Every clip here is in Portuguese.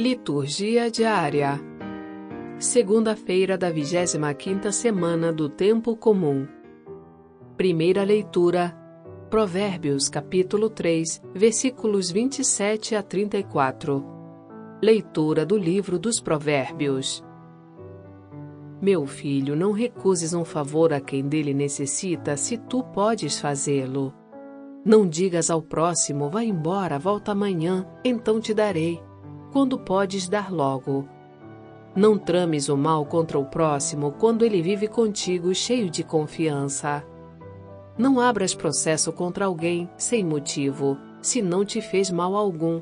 Liturgia diária. Segunda-feira da 25ª semana do tempo comum. Primeira leitura: Provérbios, capítulo 3, versículos 27 a 34. Leitura do livro dos Provérbios. Meu filho, não recuses um favor a quem dele necessita, se tu podes fazê-lo. Não digas ao próximo, vá embora, volta amanhã, então te darei quando podes dar logo. Não trames o mal contra o próximo quando ele vive contigo cheio de confiança. Não abras processo contra alguém sem motivo, se não te fez mal algum.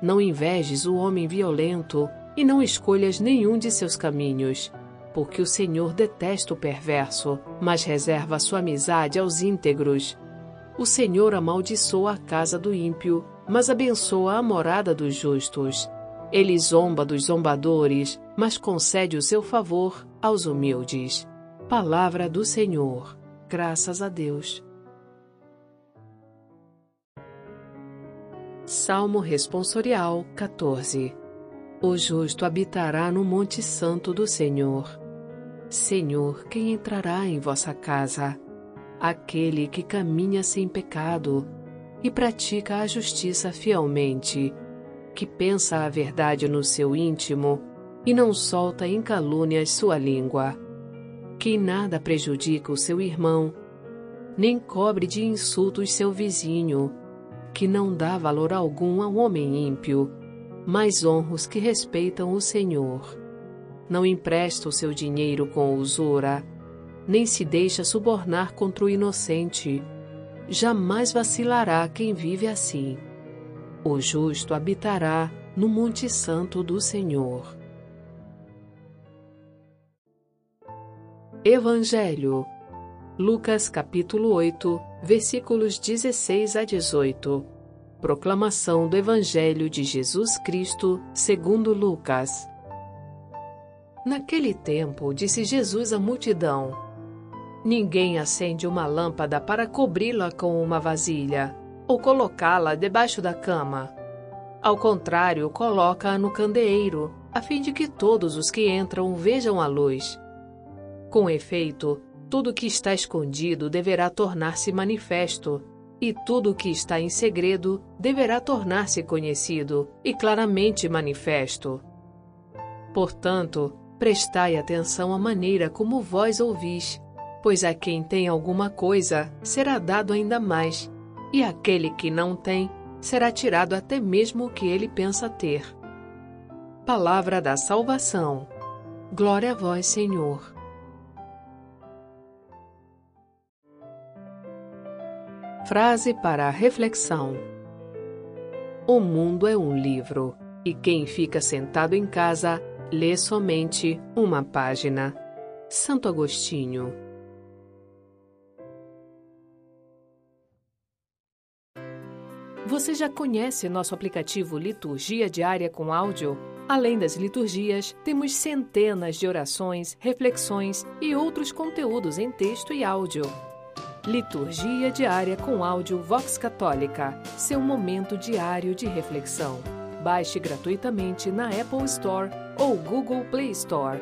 Não invejes o homem violento e não escolhas nenhum de seus caminhos, porque o Senhor detesta o perverso, mas reserva sua amizade aos íntegros. O Senhor amaldiçoa a casa do ímpio mas abençoa a morada dos justos. Ele zomba dos zombadores, mas concede o seu favor aos humildes. Palavra do Senhor. Graças a Deus. Salmo Responsorial 14 O justo habitará no Monte Santo do Senhor. Senhor, quem entrará em vossa casa? Aquele que caminha sem pecado e pratica a justiça fielmente, que pensa a verdade no seu íntimo e não solta em calúnias sua língua, que nada prejudica o seu irmão, nem cobre de insultos seu vizinho, que não dá valor algum ao homem ímpio, mas honra os que respeitam o Senhor. Não empresta o seu dinheiro com usura, nem se deixa subornar contra o inocente jamais vacilará quem vive assim. O justo habitará no Monte Santo do Senhor. Evangelho Lucas capítulo 8, versículos 16 a 18. Proclamação do Evangelho de Jesus Cristo, segundo Lucas. Naquele tempo, disse Jesus à multidão: Ninguém acende uma lâmpada para cobri-la com uma vasilha ou colocá-la debaixo da cama. Ao contrário, coloca-a no candeeiro, a fim de que todos os que entram vejam a luz. Com efeito, tudo que está escondido deverá tornar-se manifesto, e tudo que está em segredo deverá tornar-se conhecido e claramente manifesto. Portanto, prestai atenção à maneira como vós ouvis Pois a quem tem alguma coisa será dado ainda mais, e aquele que não tem será tirado até mesmo o que ele pensa ter. Palavra da salvação. Glória a vós, Senhor. Frase para a reflexão: O mundo é um livro, e quem fica sentado em casa lê somente uma página. Santo Agostinho. Você já conhece nosso aplicativo Liturgia Diária com Áudio? Além das liturgias, temos centenas de orações, reflexões e outros conteúdos em texto e áudio. Liturgia Diária com Áudio Vox Católica seu momento diário de reflexão. Baixe gratuitamente na Apple Store ou Google Play Store.